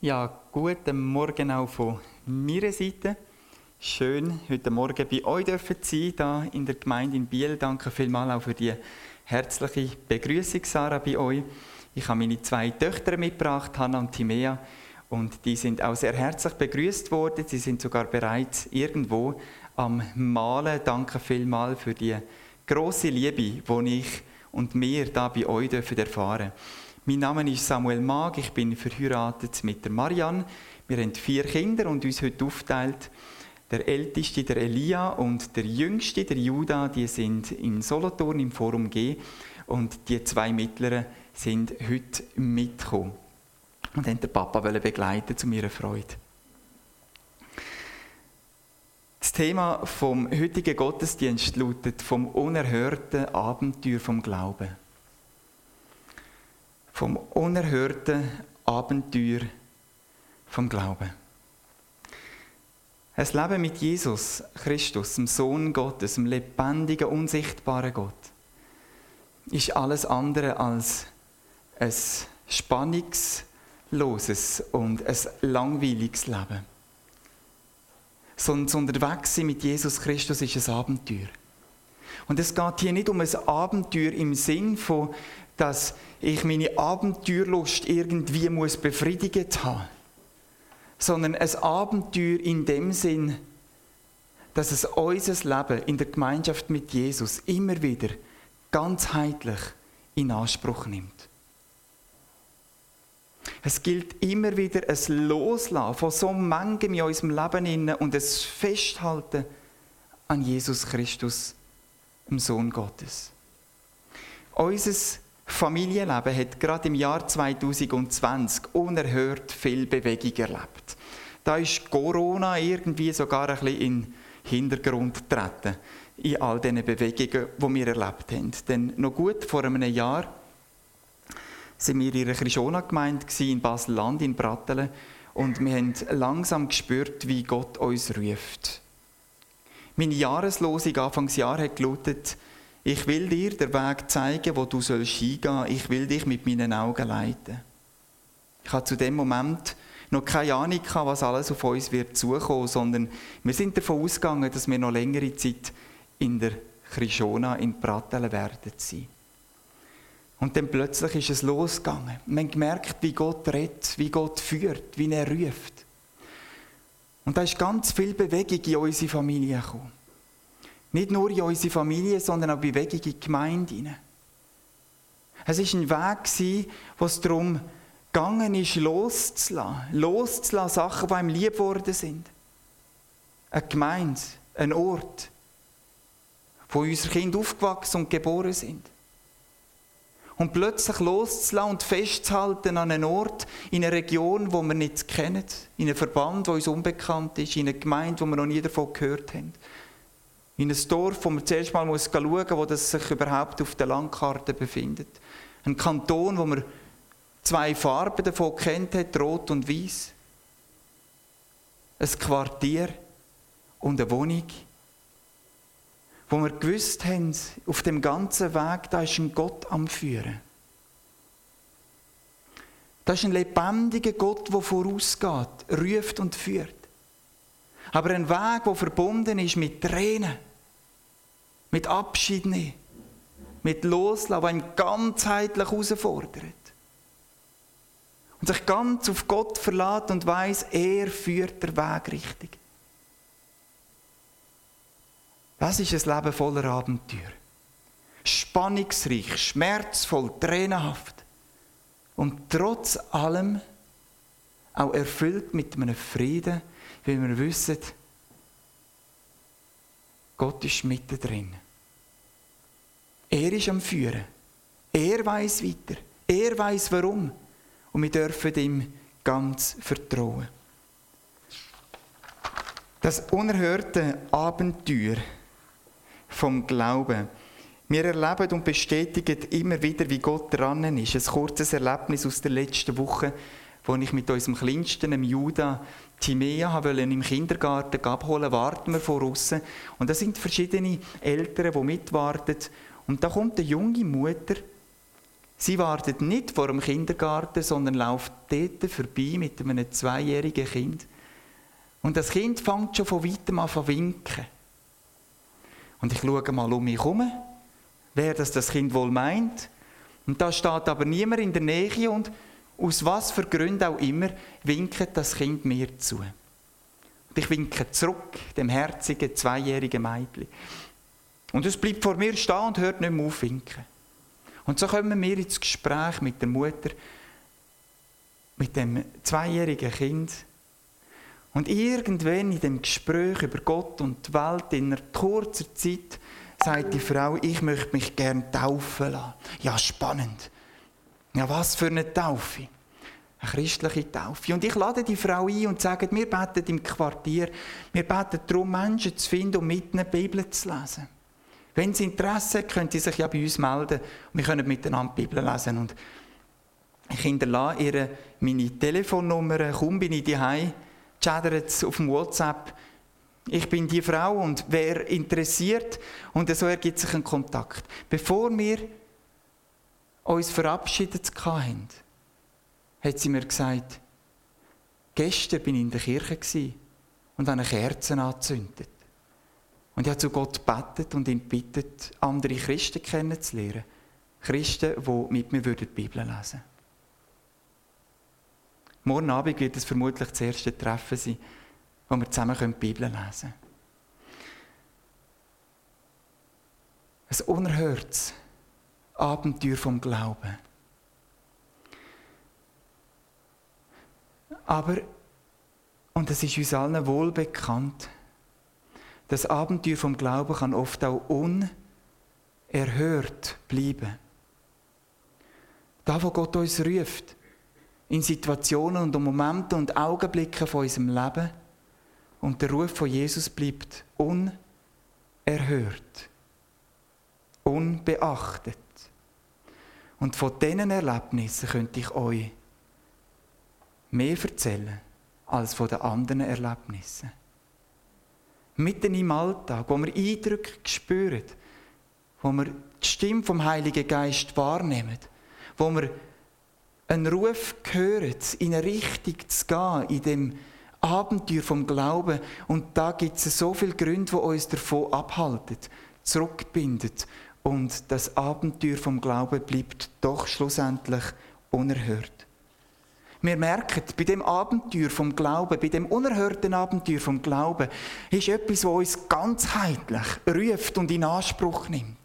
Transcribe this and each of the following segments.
Ja, guten Morgen auch von meiner Seite. Schön, heute Morgen bei euch dürfen sein, hier in der Gemeinde in Biel. Danke vielmals auch für die herzliche Begrüßung, Sarah, bei euch. Ich habe meine zwei Töchter mitgebracht, Hanna und Timea, und die sind auch sehr herzlich begrüßt worden. Sie sind sogar bereits irgendwo am Malen. Danke vielmals für die große Liebe, die ich und wir da bei euch dürfen erfahren dürfen. Mein Name ist Samuel Mag, ich bin verheiratet mit der Marianne. Wir haben vier Kinder und uns heute aufteilt. Der älteste, der Elia, und der jüngste, der Judah, die sind in Solothurn im Forum G. Und die zwei mittleren sind heute mitgekommen und haben den Papa begleiten zu ihrer Freude. Das Thema vom heutigen Gottesdienst lautet vom unerhörten Abenteuer vom Glauben vom unerhörten Abenteuer vom Glauben. Ein Leben mit Jesus Christus, dem Sohn Gottes, dem lebendigen, unsichtbaren Gott, ist alles andere als ein spannungsloses und ein langweiliges Leben. Sondern das Unterwegssein mit Jesus Christus ist ein Abenteuer. Und es geht hier nicht um ein Abenteuer im Sinn von, dass ich meine Abenteuerlust irgendwie muss befriedigt haben, sondern ein Abenteuer in dem Sinn, dass es unser Leben in der Gemeinschaft mit Jesus immer wieder ganzheitlich in Anspruch nimmt. Es gilt immer wieder ein Loslassen von so manchem in unserem Leben und ein Festhalten an Jesus Christus, dem Sohn Gottes. Unser Familienleben hat gerade im Jahr 2020 unerhört viel Bewegung erlebt. Da ist Corona irgendwie sogar ein bisschen in den Hintergrund getreten, in all diesen Bewegungen, die wir erlebt haben. Denn noch gut vor einem Jahr sind wir in einer Krishona-Gemeinde in Basel-Land, in Brattelen, und wir haben langsam gespürt, wie Gott uns ruft. Meine Jahreslosung Anfangsjahr hat gelautet, ich will dir den Weg zeigen, wo du sollst hingehen. Ich will dich mit meinen Augen leiten. Ich hatte zu dem Moment noch keine Ahnung, was alles auf uns wird zukommen, sondern wir sind davon ausgegangen, dass wir noch längere Zeit in der Krishona in Pratteln werden sein. Und dann plötzlich ist es losgegangen. Wir haben gemerkt, wie Gott redet, wie Gott führt, wie er ruft. Und da ist ganz viel Bewegung in unsere Familie gekommen. Nicht nur in unsere Familie, sondern auch Bewegung in die Gemeinde. Es war ein Weg, wo es darum gegangen ist, loszulassen. Loszulassen, Sachen, die einem lieb geworden sind. Eine Gemeinde, ein Ort, wo unsere Kinder aufgewachsen und geboren sind. Und plötzlich loszulassen und festzuhalten an einem Ort, in einer Region, wo wir nicht kennen, in einem Verband, wo uns unbekannt ist, in einer Gemeinde, wo wir noch nie davon gehört haben in ein Dorf, wo man zuerst mal muss schauen muss, wo das sich überhaupt auf der Landkarte befindet. Ein Kanton, wo man zwei Farben davon kennt hat, rot und weiß. Ein Quartier und eine Wohnung, wo wir gewusst haben, auf dem ganzen Weg, da ist ein Gott am Führen. Das ist ein lebendiger Gott, der vorausgeht, ruft und führt. Aber ein Weg, der verbunden ist mit Tränen mit Abschied nehmen, mit Loslassen, der ihn ganzheitlich herausfordert. Und sich ganz auf Gott verlässt und weiß, er führt der Weg richtig. Das ist ein Leben voller Abenteuer. Spannungsreich, schmerzvoll, tränenhaft. Und trotz allem auch erfüllt mit einem Frieden, weil wir wissen, Gott ist mittendrin. Er ist am Führen. Er weiß weiter. Er weiß warum. Und wir dürfen ihm ganz vertrauen. Das unerhörte Abenteuer vom Glauben. Wir erleben und bestätigen immer wieder, wie Gott dran ist. Ein kurzes Erlebnis aus der letzten Woche, wo ich mit unserem Kleinsten, dem Judah, Timea wollte im Kindergarten abholen, warten wir vor außen. Und da sind verschiedene Eltern, die mitwarten. Und da kommt eine junge Mutter Sie wartet nicht vor dem Kindergarten, sondern läuft dort vorbei mit einem zweijährigen Kind. Und das Kind fängt schon von weitem an zu winken. Und ich schaue mal um mich herum, wer das, das Kind wohl meint. Und da steht aber niemand in der Nähe und aus was für Gründen auch immer winkt das Kind mir zu. Und ich winke zurück, dem herzigen zweijährigen Mädchen. Und es bleibt vor mir stehen und hört nicht mehr auf winken. Und so kommen wir ins Gespräch mit der Mutter, mit dem zweijährigen Kind. Und irgendwann in dem Gespräch über Gott und die Welt in einer kurzen Zeit sagt die Frau, ich möchte mich gern taufen lassen. Ja, spannend. Ja, was für eine Taufe? Eine christliche Taufe. Und ich lade die Frau ein und sage, wir beten im Quartier, wir beten darum, Menschen zu finden und mit einer Bibel zu lesen. Wenn Sie Interesse haben, können Sie sich ja bei uns melden und wir können miteinander die Bibel lesen. Und ich hinterlasse ihr meine Telefonnummer, kaum bin ich daheim, chattert es auf dem WhatsApp. Ich bin die Frau und wer interessiert und so ergibt sich ein Kontakt. Bevor wir uns verabschiedet haben, hat sie mir gesagt, gestern bin ich in der Kirche und habe eine Kerze angezündet. Und ich habe zu Gott gebetet und ihn bittet, andere Christen kennenzulernen. Christen, die mit mir die Bibel lesen würden. Morgen Abend wird es vermutlich das erste Treffen sein, wo wir zusammen die Bibel lesen können. Ein unerhörtes Abenteuer vom Glauben. Aber, und es ist uns allen wohl bekannt, das Abenteuer vom Glauben kann oft auch unerhört bleiben. Da, wo Gott uns ruft, in Situationen und Momente und Augenblicke von unserem Leben, und der Ruf von Jesus bleibt unerhört, unbeachtet. Und von diesen Erlebnissen könnte ich euch mehr erzählen als von den anderen Erlebnissen mitten im Alltag, wo wir Eindrücke spüren, wo wir die Stimme vom Heiligen Geist wahrnehmen, wo wir einen Ruf hören, in eine Richtung zu gehen, in dem Abenteuer vom Glauben. Und da gibt es so viele Gründe, die uns davon abhalten, zurückbindet. Und das Abenteuer vom Glauben bleibt doch schlussendlich unerhört. Wir merken, bei dem Abenteuer vom Glauben, bei dem unerhörten Abenteuer vom Glauben, ist etwas, was uns ganzheitlich ruft und in Anspruch nimmt.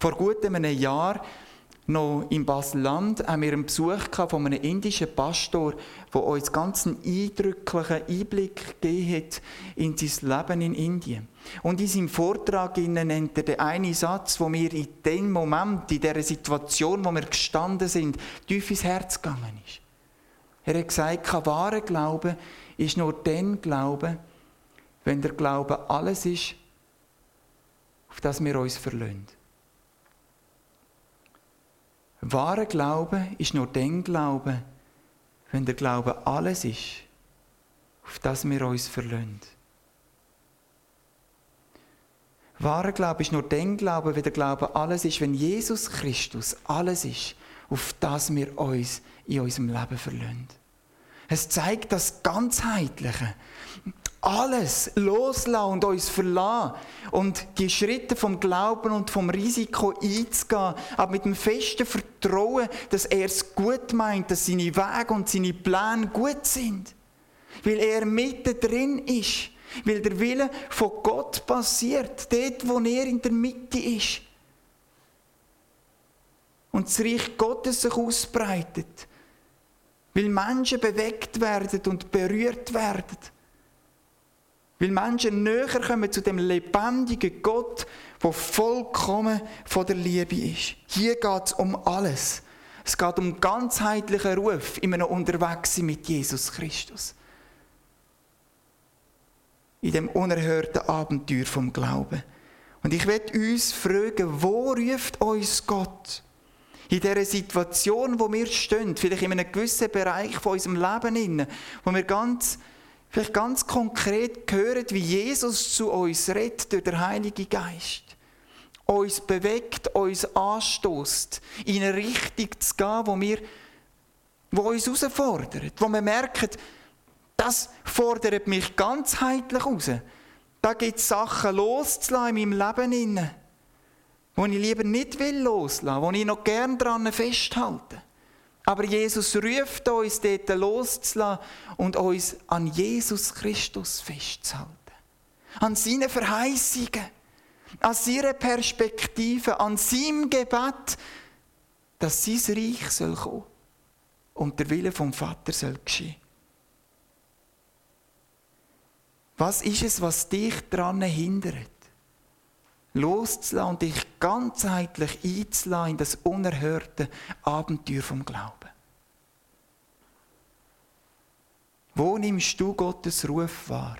Vor gut einem Jahr, noch in Basel-Land, haben wir einen Besuch von einem indischen Pastor, der uns ganz einen eindrücklichen Einblick gegeben hat in sein Leben in Indien. Und in seinem Vortrag nennt er den einen Satz, wo mir in dem Moment, in dieser Situation, wo wir gestanden sind, tief ins Herz gegangen ist. Er hat gesagt, wahrer Glaube ist nur dann Glaube, wenn der Glaube alles ist, auf das wir uns verlöhnen. Wahrer Glaube ist nur dann Glaube, wenn der Glaube alles ist, auf das wir uns verlöhnen. Wahrer Glaube ist nur dann Glaube, wenn der Glaube alles ist, wenn Jesus Christus alles ist, auf das wir uns in unserem Leben verlöhnen. Es zeigt das Ganzheitliche. Alles loslassen und uns verlassen und die Schritte vom Glauben und vom Risiko einzugehen, aber mit dem festen Vertrauen, dass er es gut meint, dass seine Wege und seine Pläne gut sind. Weil er mitten drin ist. Weil der Wille von Gott passiert, dort, wo er in der Mitte ist. Und das Reich Gottes sich ausbreitet weil Menschen bewegt werden und berührt werden. Weil Menschen näher kommen zu dem lebendigen Gott, der vollkommen von der Liebe ist. Hier geht es um alles. Es geht um ganzheitlichen Ruf in einem Unterwegssein mit Jesus Christus. In dem unerhörten Abenteuer vom Glauben. Und ich werde uns fragen, wo ruft uns Gott? in dieser Situation, wo wir stehen, vielleicht in einem gewissen Bereich von unserem Leben, wo wir ganz, vielleicht ganz konkret hören, wie Jesus zu uns redet durch den Heiligen Geist. uns bewegt, uns anstößt, in eine Richtung zu gehen, wo wir, wo uns herausfordert, wo wir merken, das fordert mich ganzheitlich heraus. Da gibt es Sachen loszulassen in meinem Leben, wo ich lieber nicht will loslassen, wo ich noch gern dran festhalte. Aber Jesus ruft uns dort loszulassen und uns an Jesus Christus festzuhalten. An seine Verheißungen, an seine Perspektive, an seinem Gebet, dass sein Reich soll kommen und der Wille vom Vater soll geschehen. Was ist es, was dich daran hindert? Loszulassen und dich ganzheitlich einzulassen in das unerhörte Abenteuer vom Glauben. Wo nimmst du Gottes Ruf wahr?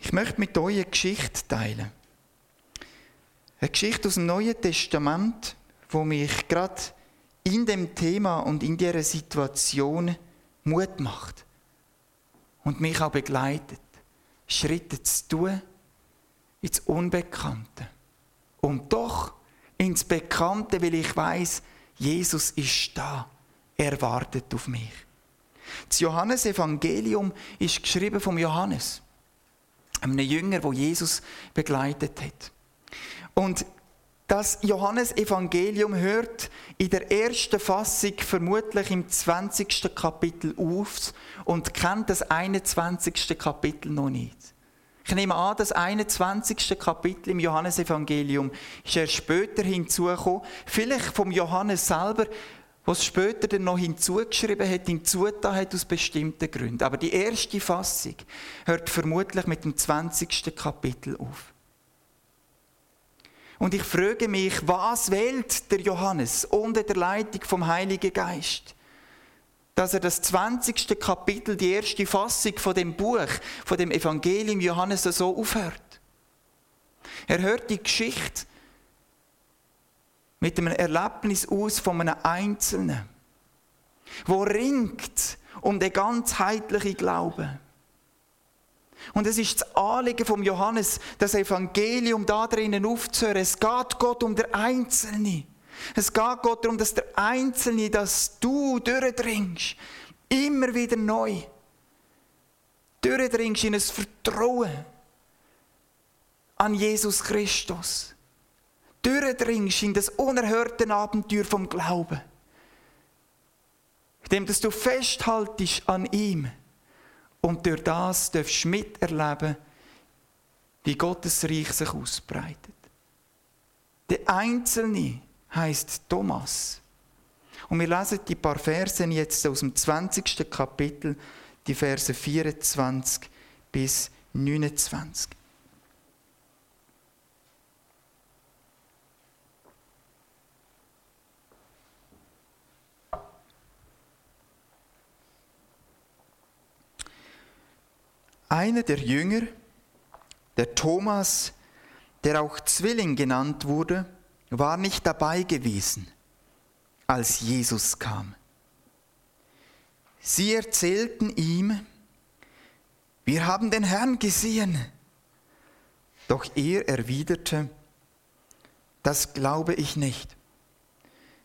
Ich möchte mit euch eine Geschichte teilen. Eine Geschichte aus dem Neuen Testament, wo mich gerade in dem Thema und in dieser Situation Mut macht und mich auch begleitet, Schritte zu tun ins Unbekannte. Und doch ins Bekannte, weil ich weiß, Jesus ist da. Er wartet auf mich. Das Johannesevangelium ist geschrieben vom Johannes, einem Jünger, wo Jesus begleitet hat. Und das Johannesevangelium hört in der ersten Fassung vermutlich im 20. Kapitel auf und kennt das 21. Kapitel noch nicht. Ich nehme an, das 21. Kapitel im Johannesevangelium ist erst später hinzugekommen. Vielleicht vom Johannes selber, was später dann noch hinzugeschrieben hat, hinzugetan hat aus bestimmten Gründen. Aber die erste Fassung hört vermutlich mit dem 20. Kapitel auf. Und ich frage mich, was wählt der Johannes unter der Leitung vom Heiligen Geist? Dass er das 20. Kapitel, die erste Fassung von dem Buch, von dem Evangelium Johannes so aufhört. Er hört die Geschichte mit einem Erlebnis aus von einem Einzelnen, wo ringt um den ganzheitlichen Glauben. Und es ist das Anliegen vom Johannes, das Evangelium da drinnen aufzuhören. Es geht Gott um den Einzelnen. Es geht Gott darum, dass der Einzelne, dass du durchdringst, immer wieder neu. Durchdringst in ein Vertrauen an Jesus Christus. Durchdringst in das unerhörte Abenteuer vom Glauben. Indem dass du festhaltest an ihm und durch das darfst miterleben, wie Gottes Reich sich ausbreitet. Der Einzelne heißt Thomas. Und wir lesen die paar Verse jetzt aus dem 20. Kapitel, die Verse 24 bis 29. Einer der Jünger, der Thomas, der auch Zwilling genannt wurde, war nicht dabei gewesen, als Jesus kam. Sie erzählten ihm, wir haben den Herrn gesehen. Doch er erwiderte, das glaube ich nicht.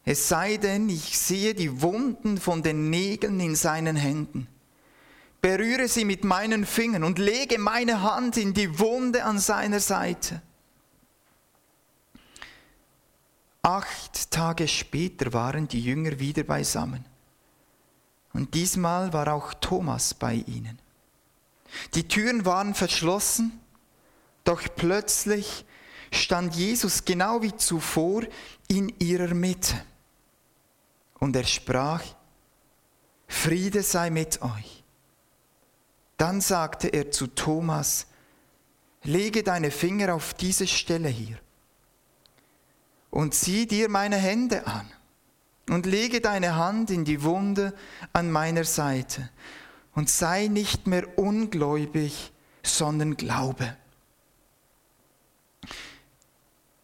Es sei denn, ich sehe die Wunden von den Nägeln in seinen Händen berühre sie mit meinen Fingern und lege meine Hand in die Wunde an seiner Seite. Acht Tage später waren die Jünger wieder beisammen. Und diesmal war auch Thomas bei ihnen. Die Türen waren verschlossen, doch plötzlich stand Jesus genau wie zuvor in ihrer Mitte. Und er sprach, Friede sei mit euch. Dann sagte er zu Thomas, lege deine Finger auf diese Stelle hier und zieh dir meine Hände an und lege deine Hand in die Wunde an meiner Seite und sei nicht mehr ungläubig, sondern glaube.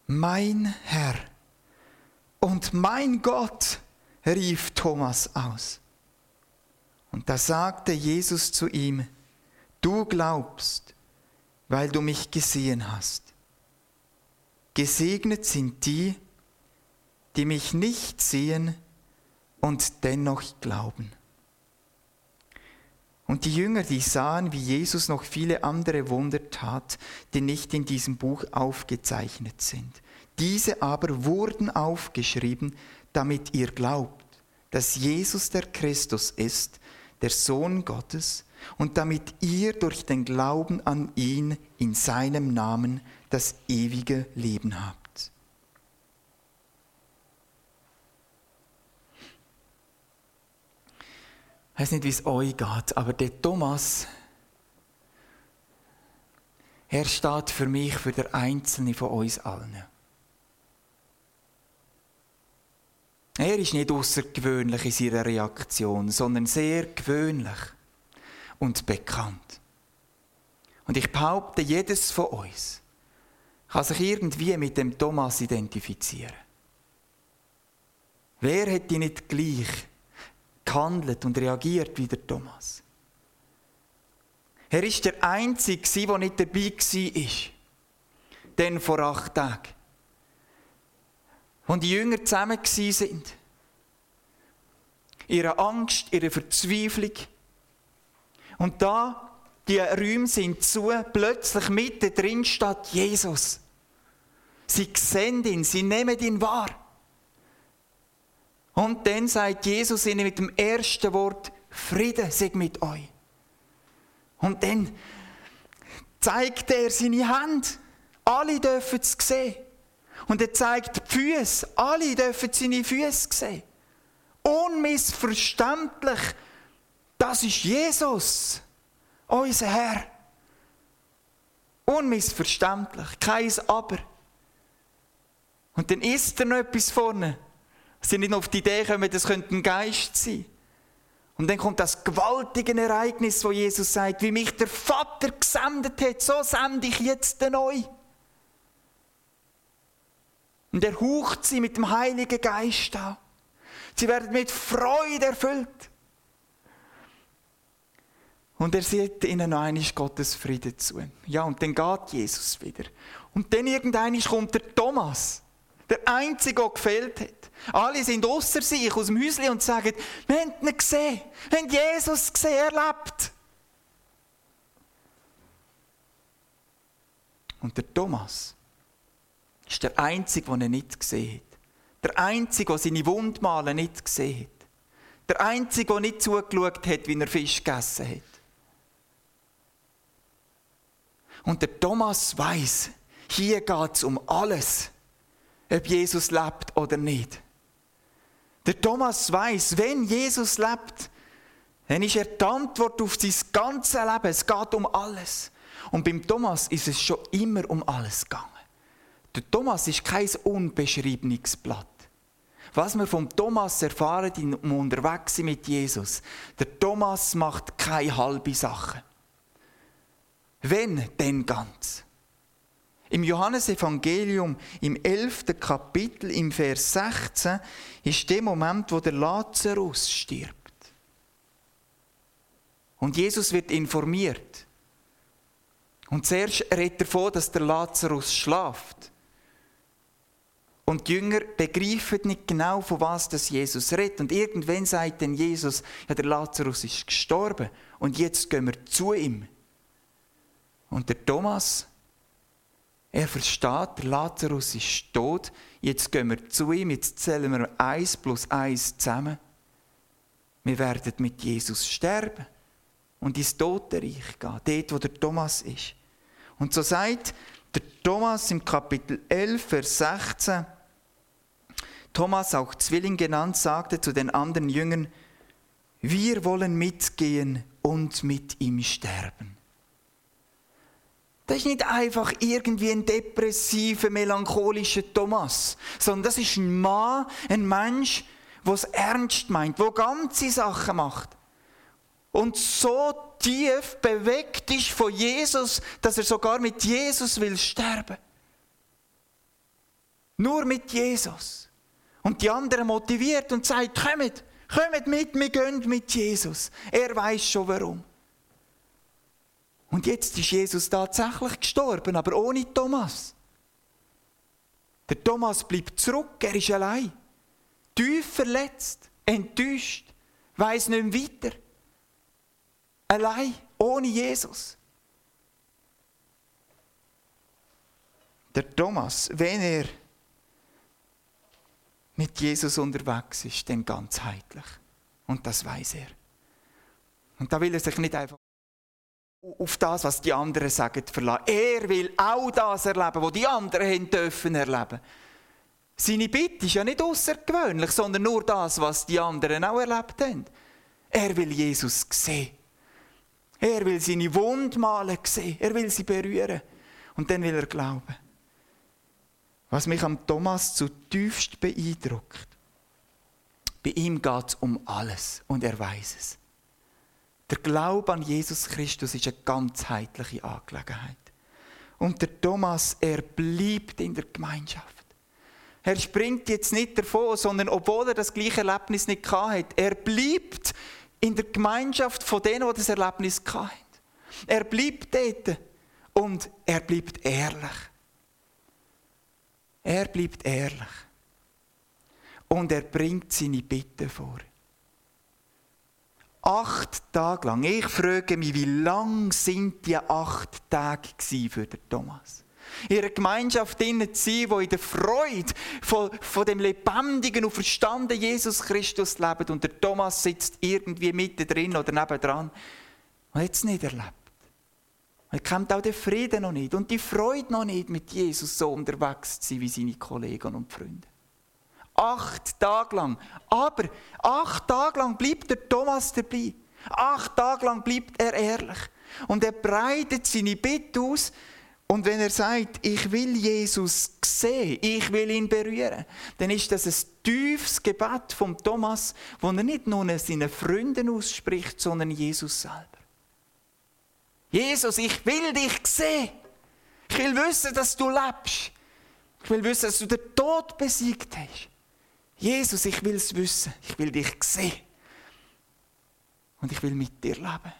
Mein Herr und mein Gott, rief Thomas aus. Und da sagte Jesus zu ihm, du glaubst, weil du mich gesehen hast. Gesegnet sind die, die mich nicht sehen und dennoch glauben. Und die Jünger, die sahen, wie Jesus noch viele andere Wunder tat, die nicht in diesem Buch aufgezeichnet sind. Diese aber wurden aufgeschrieben, damit ihr glaubt, dass Jesus der Christus ist, der Sohn Gottes, und damit ihr durch den Glauben an ihn in seinem Namen das ewige Leben habt. Ich weiß nicht, wie es euch geht, aber der Thomas, er steht für mich, für den Einzelnen von uns allen. Er ist nicht außergewöhnlich in seiner Reaktion, sondern sehr gewöhnlich und bekannt. Und ich behaupte, jedes von uns kann sich irgendwie mit dem Thomas identifizieren. Wer hätte nicht gleich gehandelt und reagiert wie der Thomas. Er ist der Einzige, der nicht dabei war. Denn vor acht Tagen. Als die Jünger zusammen waren. Ihre Angst, ihre Verzweiflung. Und da, die Räume sind zu, plötzlich mitten drin steht Jesus. Sie sehen ihn, sie nehmen ihn wahr. Und dann sagt Jesus ihnen mit dem ersten Wort, Friede sei mit euch. Und dann zeigt er seine Hand. Alle dürfen es sehen. Und er zeigt die Füße. Alle dürfen seine Füße sehen. Unmissverständlich. Das ist Jesus, unser Herr. Unmissverständlich. Kein Aber. Und dann ist er noch etwas vorne sie nicht auf die Idee kommen, das könnte ein Geist sein. Und dann kommt das gewaltige Ereignis, wo Jesus sagt, wie mich der Vater gesendet hat, so sende ich jetzt den neu. Und er haucht sie mit dem Heiligen Geist an. Sie werden mit Freude erfüllt. Und er sieht ihnen noch einmal Gottes Friede zu. Ja, und dann geht Jesus wieder. Und dann irgendwann kommt der Thomas. Der Einzige, der gefehlt hat. Alle sind außer sich aus dem Häuschen und sagen, wir haben ihn gesehen, wir haben Jesus gesehen, er lebt. Und der Thomas ist der Einzige, der ihn nicht gesehen hat. Der Einzige, der seine Wundmale nicht gesehen hat. Der Einzige, der nicht zugeschaut hat, wie er Fisch gegessen hat. Und der Thomas weiß, hier geht es um alles ob Jesus lebt oder nicht. Der Thomas weiß, wenn Jesus lebt, dann ist er die Antwort auf sein ganzes Leben. Es geht um alles. Und beim Thomas ist es schon immer um alles gegangen. Der Thomas ist kein unbeschriebenes Blatt. Was wir vom Thomas erfahren im Unterwegssein mit Jesus, der Thomas macht keine halbe Sache. Wenn, denn ganz. Im Johannesevangelium im 11. Kapitel im Vers 16 ist der Moment, wo der Lazarus stirbt. Und Jesus wird informiert. Und zuerst redet er davon, dass der Lazarus schlaft. Und die Jünger begreifen nicht genau, von was das Jesus redet. Und irgendwann sagt dann Jesus, ja, der Lazarus ist gestorben und jetzt gehen wir zu ihm. Und der Thomas er versteht, Lazarus ist tot, jetzt gehen wir zu ihm, jetzt zählen wir eins plus eins zusammen. Wir werden mit Jesus sterben und ins Totenreich gehen, dort, wo der Thomas ist. Und so sagt der Thomas im Kapitel 11, Vers 16, Thomas, auch Zwilling genannt, sagte zu den anderen Jüngern, wir wollen mitgehen und mit ihm sterben. Das ist nicht einfach irgendwie ein depressiver, melancholischer Thomas, sondern das ist ein Mann, ein Mensch, der es ernst meint, der ganze Sachen macht. Und so tief bewegt ist von Jesus, dass er sogar mit Jesus will sterben. Nur mit Jesus. Und die anderen motiviert und sagt, kommt, kommt mit, wir gehen mit Jesus. Er weiß schon warum. Und jetzt ist Jesus tatsächlich gestorben, aber ohne Thomas. Der Thomas bleibt zurück, er ist allein. Tief verletzt, enttäuscht, weiß nicht mehr weiter. Allein, ohne Jesus. Der Thomas, wenn er mit Jesus unterwegs ist, dann ganzheitlich. Und das weiß er. Und da will er sich nicht einfach auf das, was die anderen sagen, verlassen. Er will auch das erleben, was die anderen haben dürfen erleben. Seine Bitte ist ja nicht außergewöhnlich, sondern nur das, was die anderen auch erlebt haben. Er will Jesus sehen. Er will seine Wundmale sehen. Er will sie berühren. Und dann will er glauben. Was mich am Thomas zutiefst beeindruckt, bei ihm geht es um alles und er weiß es. Der Glaube an Jesus Christus ist eine ganzheitliche Angelegenheit. Und der Thomas, er bleibt in der Gemeinschaft. Er springt jetzt nicht davon, sondern obwohl er das gleiche Erlebnis nicht hat, er bleibt in der Gemeinschaft von denen, die das Erlebnis hatten. Er bleibt dort und er bleibt ehrlich. Er bleibt ehrlich. Und er bringt seine Bitte vor. Acht Tage lang. Ich frage mich, wie lang sind die acht Tage für den Thomas? In einer Gemeinschaft zu sein, die in der Freude von, von dem lebendigen und verstandenen Jesus Christus lebt und der Thomas sitzt irgendwie mittendrin oder nebendran und hat es nicht erlebt. Er kennt auch den Frieden noch nicht und die Freude noch nicht, mit Jesus so unterwegs zu sein wie seine Kollegen und Freunde. Acht Tage lang. Aber acht Tage lang bleibt der Thomas dabei. Acht Tage lang bleibt er ehrlich. Und er breitet seine Bitte aus. Und wenn er sagt, ich will Jesus sehen, ich will ihn berühren, dann ist das ein tiefes Gebet vom Thomas, wo er nicht nur seinen Freunden ausspricht, sondern Jesus selber. Jesus, ich will dich sehen. Ich will wissen, dass du lebst. Ich will wissen, dass du den Tod besiegt hast. Jesus, ich will es wissen. Ich will dich sehen. Und ich will mit dir leben.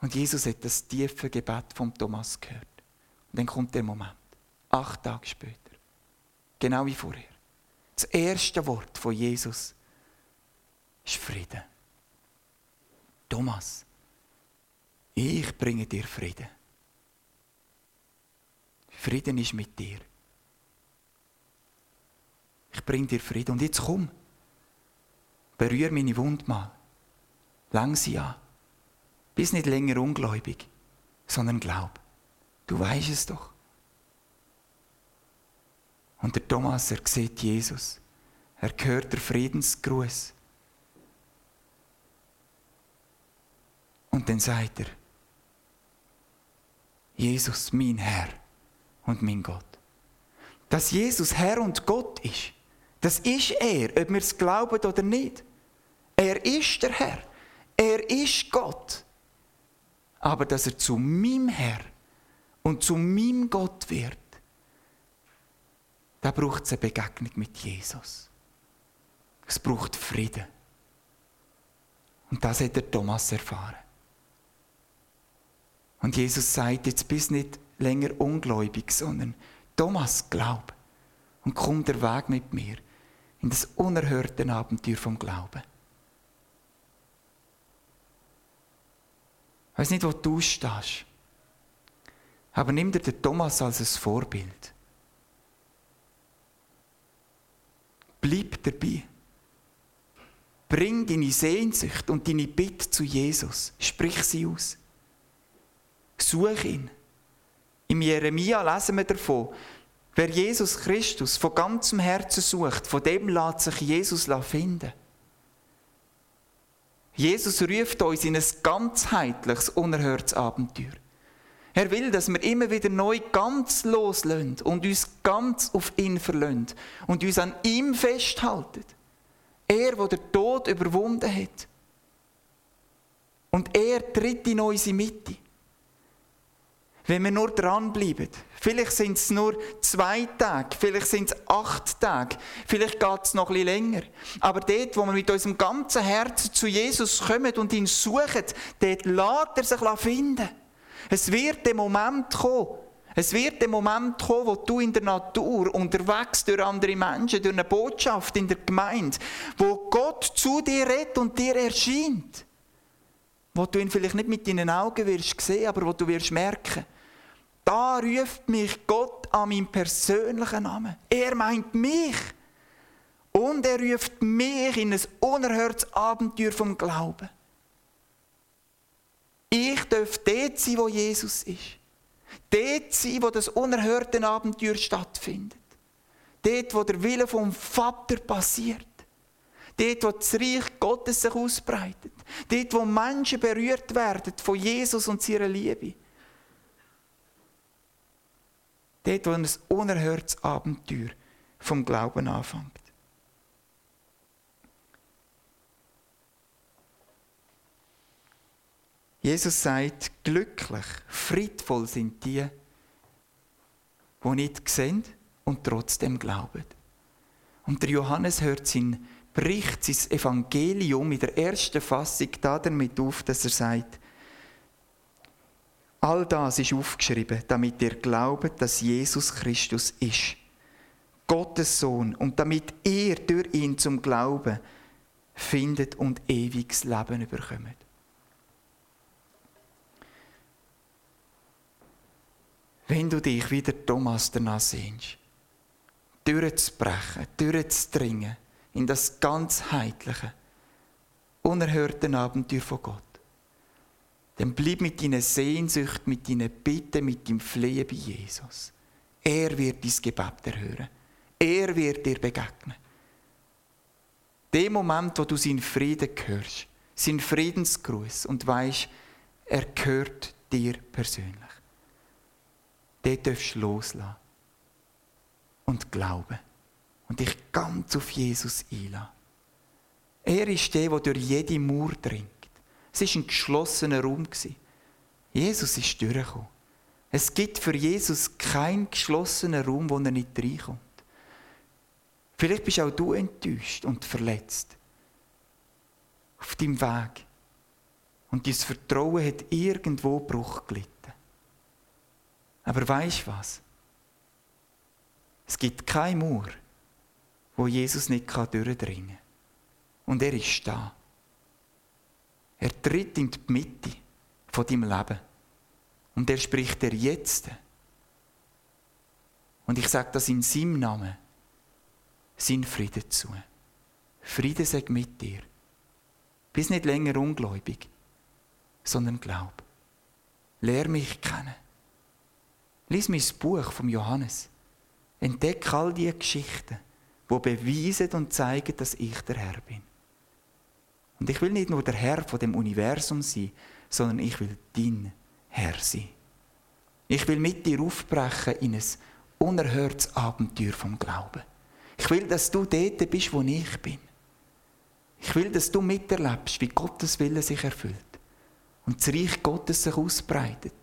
Und Jesus hat das tiefe Gebet von Thomas gehört. Und dann kommt der Moment. Acht Tage später. Genau wie vorher. Das erste Wort von Jesus ist Frieden. Thomas, ich bringe dir Frieden. Frieden ist mit dir. Bringe dir Frieden. Und jetzt komm. Berühr meine Wund mal. Lang sie an. Bist nicht länger ungläubig, sondern glaub. Du weißt es doch. Und der Thomas, er sieht Jesus. Er hört der Friedensgruß. Und dann sagt er, Jesus, mein Herr und mein Gott. Dass Jesus Herr und Gott ist, das ist er, ob wir es glauben oder nicht. Er ist der Herr. Er ist Gott. Aber dass er zu meinem Herr und zu meinem Gott wird, da braucht es eine Begegnung mit Jesus. Es braucht Frieden. Und das hat der Thomas erfahren. Und Jesus sagt, jetzt bist nicht länger ungläubig, sondern Thomas, glaub und komm der Weg mit mir in das unerhörte Abenteuer vom Glauben. Ich weiß nicht, wo du stehst. Aber nimm dir den Thomas als ein Vorbild. Bleib dabei. Bring deine Sehnsucht und deine Bitte zu Jesus. Sprich sie aus. Such ihn. Im Jeremia lesen wir davon, Wer Jesus Christus von ganzem Herzen sucht, von dem lässt sich Jesus finden. Jesus ruft uns in ein ganzheitliches, unerhörtes Abenteuer. Er will, dass wir immer wieder neu ganz loslösen und uns ganz auf ihn verlösen und uns an ihm festhalten. Er, der den Tod überwunden hat. Und er tritt in unsere Mitte. Wenn wir nur dranbleiben. Vielleicht sind es nur zwei Tage, vielleicht sind es acht Tage, vielleicht geht es noch ein bisschen länger. Aber dort, wo wir mit unserem ganzen Herzen zu Jesus kommen und ihn suchen, dort lässt er sich finden. Es wird der Moment kommen, es wird der Moment kommen, wo du in der Natur unterwegs durch andere Menschen, durch eine Botschaft in der Gemeinde, wo Gott zu dir redet und dir erscheint. Wo du ihn vielleicht nicht mit deinen Augen wirst sehen, aber wo du wirst merken, da ruft mich Gott an meinen persönlichen Namen. Er meint mich. Und er ruft mich in ein unerhörtes Abenteuer vom Glauben. Ich darf dort sein, wo Jesus ist. Dort sein, wo das unerhörte Abenteuer stattfindet. Dort, wo der Wille vom Vater passiert. Dort, wo das Reich Gottes sich ausbreitet. Dort, wo Menschen berührt werden von Jesus und seiner Liebe. Dort, wo ein unerhörtes Abenteuer vom Glauben anfängt. Jesus sagt, glücklich, friedvoll sind die, die nicht sehen und trotzdem glauben. Und der Johannes hört sein Bericht, sein Evangelium in der ersten Fassung damit auf, dass er sagt, all das ist aufgeschrieben, damit ihr glaubt, dass Jesus Christus ist. Gottes Sohn und damit ihr durch ihn zum Glauben findet und ewiges Leben überkommt. wenn du dich wieder Thomas danach sehnst, durchzubrechen, durchzudringen in das ganzheitliche, unerhörte Abenteuer von Gott, dann bleib mit deinen Sehnsucht, mit deinen Bitten, mit deinem Flehen bei Jesus. Er wird dein Gebet erhören. Er wird dir begegnen. Dem Moment, wo du seinen Frieden hörst, seinen Friedensgruß und weißt, er gehört dir persönlich dort darfst du loslassen. Und glauben. Und dich ganz auf Jesus einlassen. Er ist der, der durch jede Mauer dringt. Es war ein geschlossener Raum. Jesus ist durchgekommen. Es gibt für Jesus keinen geschlossenen Raum, wo er nicht reinkommt. Vielleicht bist auch du enttäuscht und verletzt. Auf deinem Weg. Und dein Vertrauen hat irgendwo Bruch gelitten. Aber weißt was? Es gibt keine Mauer, wo Jesus nicht durchdringen kann. Und er ist da. Er tritt in die Mitte von deinem Leben. Und er spricht dir jetzt. Und ich sage das in seinem Namen. Sein Frieden zu. Friede sei mit dir. Bist nicht länger ungläubig, sondern glaub. Lehr mich kennen. Lies mein Buch vom Johannes. Entdeck all die Geschichten, die beweisen und zeigen, dass ich der Herr bin. Und ich will nicht nur der Herr von dem Universum sein, sondern ich will dein Herr sein. Ich will mit dir aufbrechen in ein unerhörtes Abenteuer vom Glauben. Ich will, dass du dort bist, wo ich bin. Ich will, dass du miterlebst, wie Gottes Wille sich erfüllt und das Reich Gottes sich ausbreitet.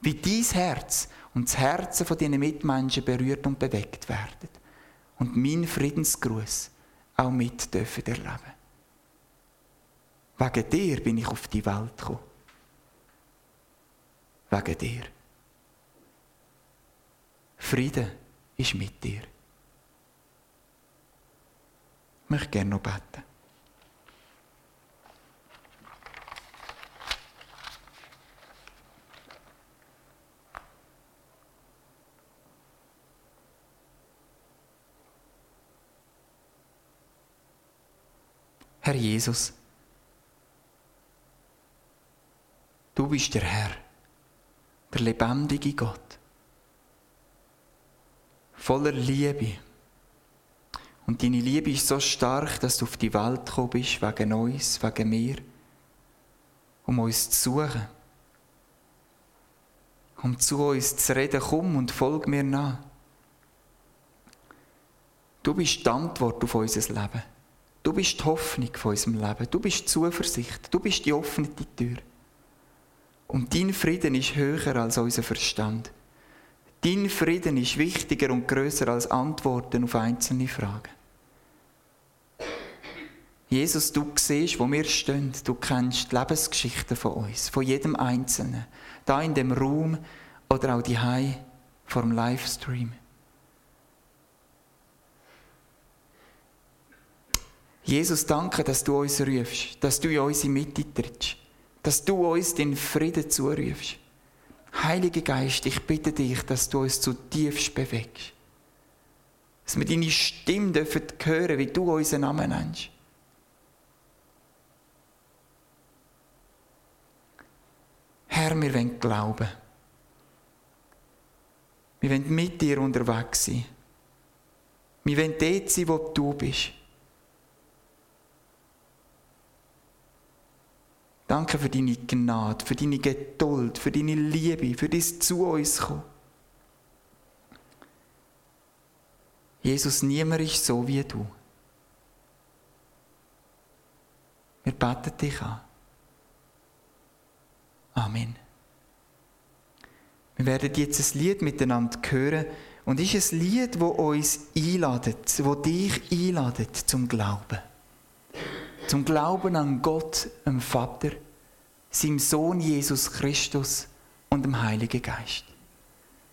Wie dein Herz und das Herzen von deinen Mitmenschen berührt und bewegt werden. Und mein Friedensgruß auch mit dürfen erleben. Wegen dir bin ich auf die Welt gekommen. Wegen dir. Friede ist mit dir. Ich möchte gerne noch beten. Herr Jesus, bist der Herr, der lebendige Gott, voller Liebe. Und deine Liebe ist so stark, dass du auf die Welt gekommen bist, wegen uns, wegen mir, um uns zu suchen. Um zu uns zu reden, komm und folg mir nach. Du bist die Antwort auf unser Leben. Du bist die Hoffnung von unserem Leben. Du bist die Zuversicht. Du bist die offene Tür. Und dein Frieden ist höher als unser Verstand. Dein Frieden ist wichtiger und größer als Antworten auf einzelne Fragen. Jesus, du siehst, wo wir stehen. Du kennst die Lebensgeschichten von uns, von jedem Einzelnen. Da in dem Raum oder auch die vor dem Livestream. Jesus, danke, dass du uns rufst, dass du in unsere Mitte trittst, dass du uns den Frieden zurufst. Heiliger Geist, ich bitte dich, dass du uns zutiefst bewegst. Dass wir deine Stimme dürfen hören, wie du unseren Namen nennst. Herr, wir wollen glauben. Wir wollen mit dir unterwegs sein. Wir wollen dort sein, wo du bist. Danke für deine Gnade, für deine Geduld, für deine Liebe, für dein zu uns kommen. Jesus, niemand ist so wie du. Wir beten dich an. Amen. Wir werden jetzt ein Lied miteinander hören und es ist ein Lied, das uns einladet, das dich einladet zum Glauben. Zum Glauben an Gott, dem Vater, seinem Sohn Jesus Christus und dem Heiligen Geist.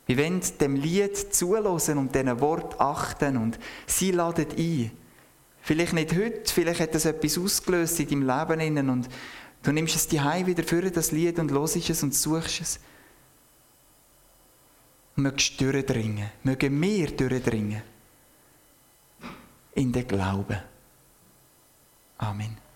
Wir wollen dem Lied zulassen und diesen Wort achten und sie laden ein. Vielleicht nicht heute, vielleicht hat das etwas ausgelöst in deinem Leben und du nimmst es die wieder für das Lied und hörst es und suchst es. Mögst durchdringen, mögen wir durchdringen in den Glauben. Amen.